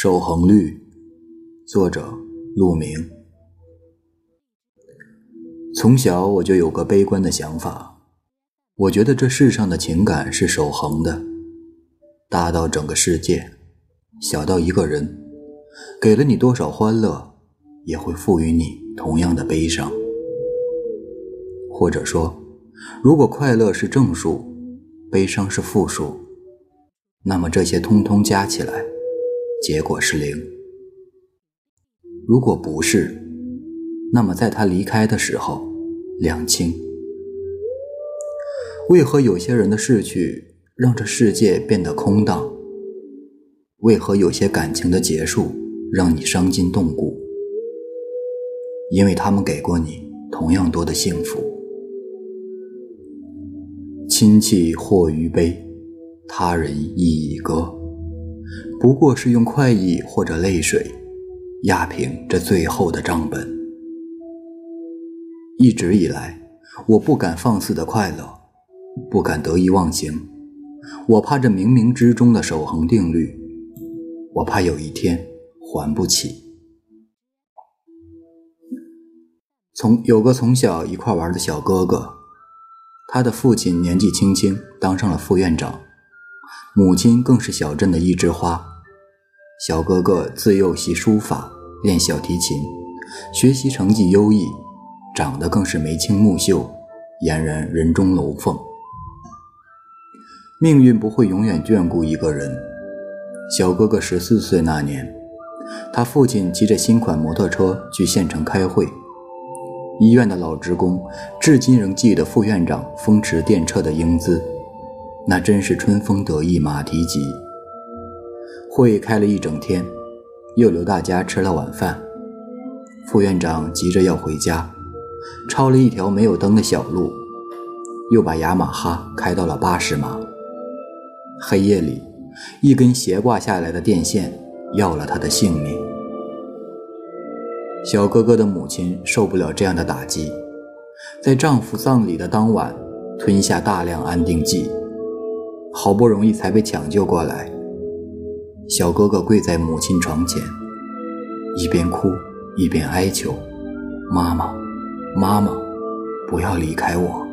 守恒律，作者陆明。从小我就有个悲观的想法，我觉得这世上的情感是守恒的，大到整个世界，小到一个人，给了你多少欢乐，也会赋予你同样的悲伤。或者说，如果快乐是正数，悲伤是负数，那么这些通通加起来。结果是零。如果不是，那么在他离开的时候，两清。为何有些人的逝去让这世界变得空荡？为何有些感情的结束让你伤筋动骨？因为他们给过你同样多的幸福。亲戚或余悲，他人亦已歌。不过是用快意或者泪水压平这最后的账本。一直以来，我不敢放肆的快乐，不敢得意忘形，我怕这冥冥之中的守恒定律，我怕有一天还不起。从有个从小一块玩的小哥哥，他的父亲年纪轻轻当上了副院长。母亲更是小镇的一枝花。小哥哥自幼习书法，练小提琴，学习成绩优异，长得更是眉清目秀，俨然人中龙凤。命运不会永远眷顾一个人。小哥哥十四岁那年，他父亲骑着新款摩托车去县城开会，医院的老职工至今仍记得副院长风驰电掣的英姿。那真是春风得意马蹄疾。会开了一整天，又留大家吃了晚饭。副院长急着要回家，抄了一条没有灯的小路，又把雅马哈开到了八十码。黑夜里，一根斜挂下来的电线要了他的性命。小哥哥的母亲受不了这样的打击，在丈夫葬礼的当晚，吞下大量安定剂。好不容易才被抢救过来，小哥哥跪在母亲床前，一边哭一边哀求：“妈妈，妈妈，不要离开我。”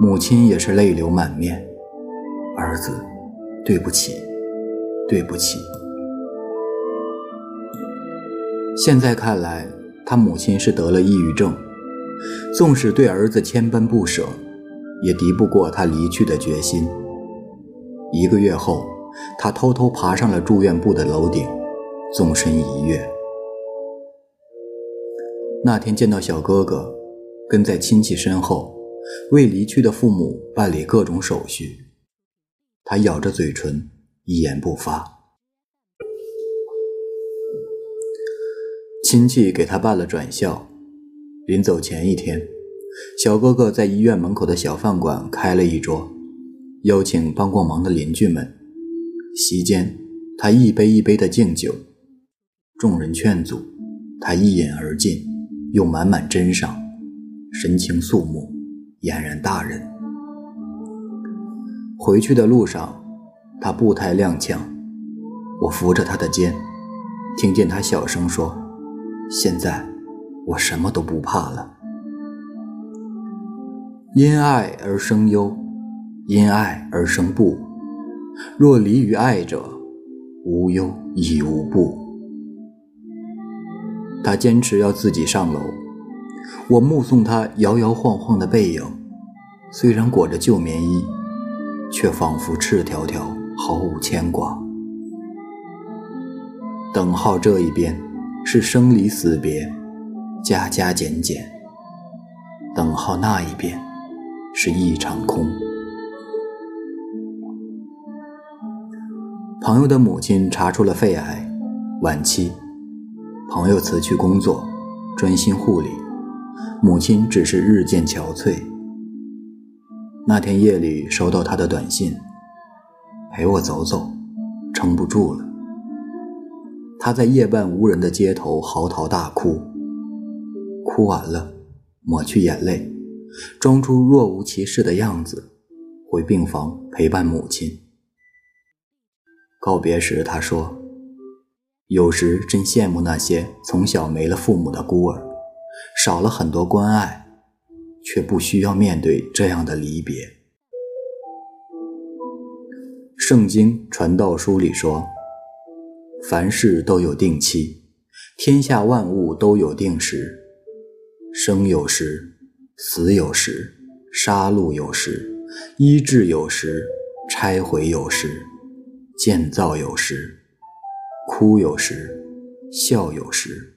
母亲也是泪流满面：“儿子，对不起，对不起。”现在看来，他母亲是得了抑郁症，纵使对儿子千般不舍。也敌不过他离去的决心。一个月后，他偷偷爬上了住院部的楼顶，纵身一跃。那天见到小哥哥，跟在亲戚身后，为离去的父母办理各种手续。他咬着嘴唇，一言不发。亲戚给他办了转校，临走前一天。小哥哥在医院门口的小饭馆开了一桌，邀请帮过忙的邻居们。席间，他一杯一杯的敬酒，众人劝阻，他一饮而尽，又满满斟上，神情肃穆，俨然大人。回去的路上，他步态踉跄，我扶着他的肩，听见他小声说：“现在，我什么都不怕了。”因爱而生忧，因爱而生怖。若离于爱者，无忧亦无怖。他坚持要自己上楼，我目送他摇摇晃晃的背影，虽然裹着旧棉衣，却仿佛赤条条，毫无牵挂。等号这一边是生离死别，加加减减；等号那一边。是一场空。朋友的母亲查出了肺癌，晚期。朋友辞去工作，专心护理，母亲只是日渐憔悴。那天夜里收到他的短信：“陪我走走，撑不住了。”他在夜半无人的街头嚎啕大哭，哭完了，抹去眼泪。装出若无其事的样子，回病房陪伴母亲。告别时，他说：“有时真羡慕那些从小没了父母的孤儿，少了很多关爱，却不需要面对这样的离别。圣经传道书里说：“凡事都有定期，天下万物都有定时，生有时，死有时，杀戮有时，医治有时，拆毁有时，建造有时，哭有时，笑有时，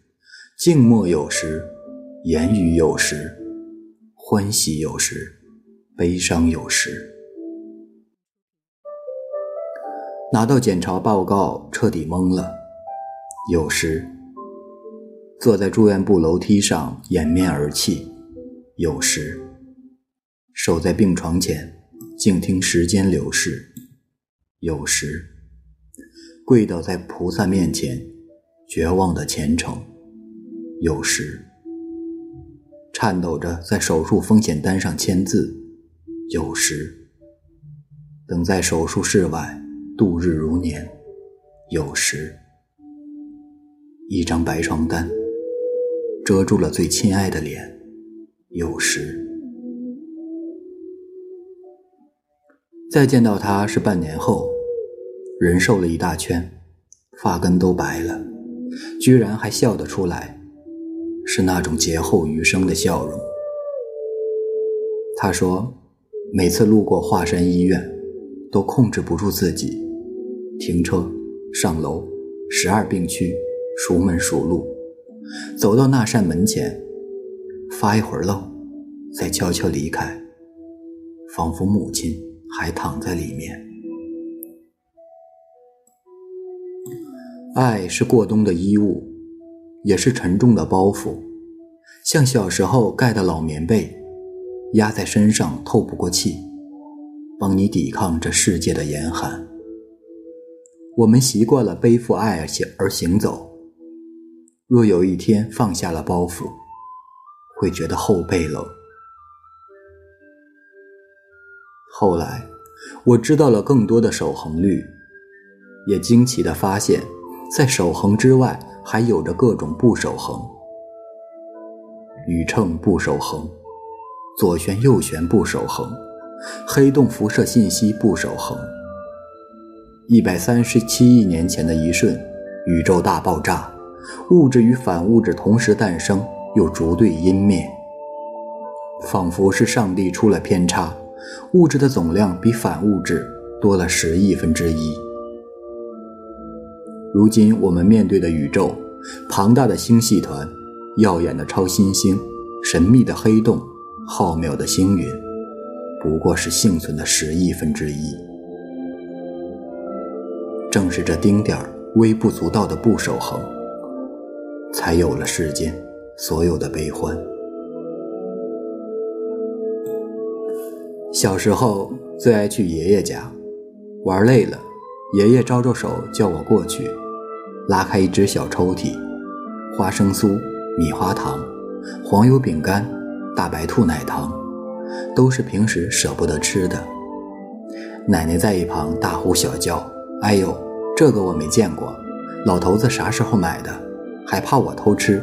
静默有时，言语有时，欢喜有时，悲伤有时。”拿到检查报告，彻底懵了。有时坐在住院部楼梯上掩面而泣，有时守在病床前静听时间流逝，有时跪倒在菩萨面前绝望的虔诚，有时颤抖着在手术风险单上签字，有时等在手术室外。度日如年，有时一张白床单遮住了最亲爱的脸，有时再见到他是半年后，人瘦了一大圈，发根都白了，居然还笑得出来，是那种劫后余生的笑容。他说，每次路过华山医院，都控制不住自己。停车，上楼，十二病区，熟门熟路，走到那扇门前，发一会儿愣，再悄悄离开，仿佛母亲还躺在里面。爱是过冬的衣物，也是沉重的包袱，像小时候盖的老棉被，压在身上透不过气，帮你抵抗这世界的严寒。我们习惯了背负爱而行而行走，若有一天放下了包袱，会觉得后背冷。后来，我知道了更多的守恒律，也惊奇地发现，在守恒之外，还有着各种不守恒。宇称不守恒，左旋右旋不守恒，黑洞辐射信息不守恒。一百三十七亿年前的一瞬，宇宙大爆炸，物质与反物质同时诞生，又逐对湮灭，仿佛是上帝出了偏差，物质的总量比反物质多了十亿分之一。如今我们面对的宇宙，庞大的星系团，耀眼的超新星，神秘的黑洞，浩渺的星云，不过是幸存的十亿分之一。正是这丁点儿微不足道的不守恒，才有了世间所有的悲欢。小时候最爱去爷爷家，玩累了，爷爷招招手叫我过去，拉开一只小抽屉，花生酥、米花糖、黄油饼干、大白兔奶糖，都是平时舍不得吃的。奶奶在一旁大呼小叫。哎呦，这个我没见过，老头子啥时候买的？还怕我偷吃？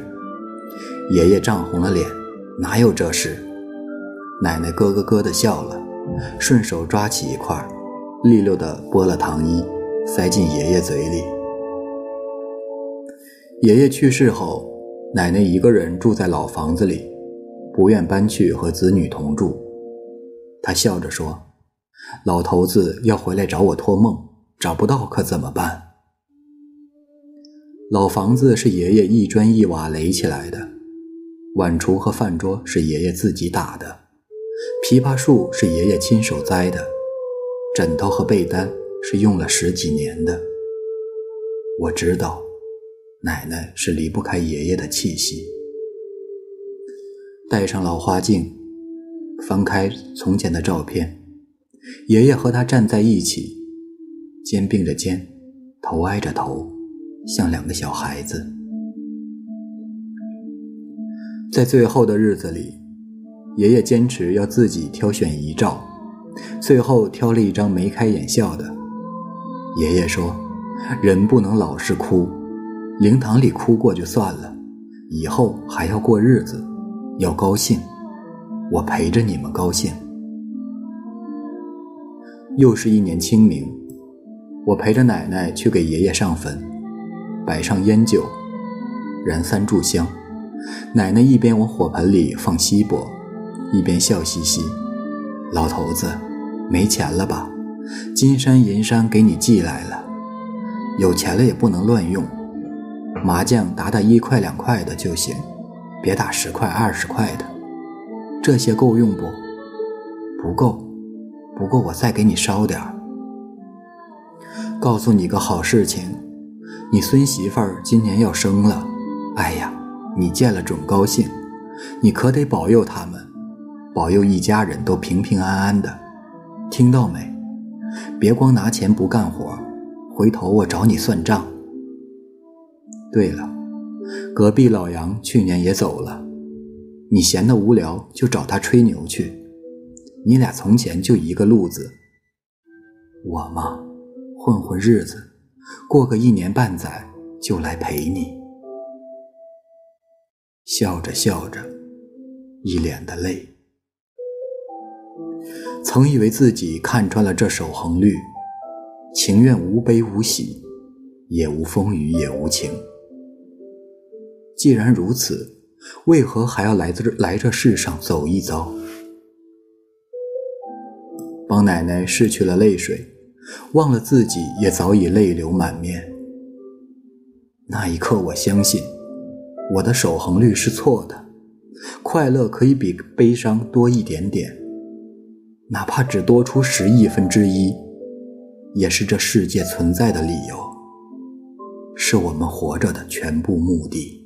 爷爷涨红了脸，哪有这事？奶奶咯咯咯的笑了，顺手抓起一块，利落的剥了糖衣，塞进爷爷嘴里。爷爷去世后，奶奶一个人住在老房子里，不愿搬去和子女同住。她笑着说：“老头子要回来找我托梦。”找不到可怎么办？老房子是爷爷一砖一瓦垒起来的，碗橱和饭桌是爷爷自己打的，枇杷树是爷爷亲手栽的，枕头和被单是用了十几年的。我知道，奶奶是离不开爷爷的气息。戴上老花镜，翻开从前的照片，爷爷和他站在一起。肩并着肩，头挨着头，像两个小孩子。在最后的日子里，爷爷坚持要自己挑选遗照，最后挑了一张眉开眼笑的。爷爷说：“人不能老是哭，灵堂里哭过就算了，以后还要过日子，要高兴，我陪着你们高兴。又是一年清明，我陪着奶奶去给爷爷上坟，摆上烟酒，燃三炷香。奶奶一边往火盆里放锡箔，一边笑嘻嘻：“老头子，没钱了吧？金山银山给你寄来了。有钱了也不能乱用，麻将打打一块两块的就行，别打十块二十块的。这些够用不？不够。不过我再给你烧点儿。告诉你个好事情，你孙媳妇儿今年要生了。哎呀！”你见了准高兴，你可得保佑他们，保佑一家人都平平安安的，听到没？别光拿钱不干活，回头我找你算账。对了，隔壁老杨去年也走了，你闲得无聊就找他吹牛去。你俩从前就一个路子，我嘛，混混日子，过个一年半载就来陪你。笑着笑着，一脸的泪。曾以为自己看穿了这守恒律，情愿无悲无喜，也无风雨也无晴。既然如此，为何还要来这来这世上走一遭？帮奶奶拭去了泪水，忘了自己也早已泪流满面。那一刻，我相信。我的守恒律是错的，快乐可以比悲伤多一点点，哪怕只多出十亿分之一，也是这世界存在的理由，是我们活着的全部目的。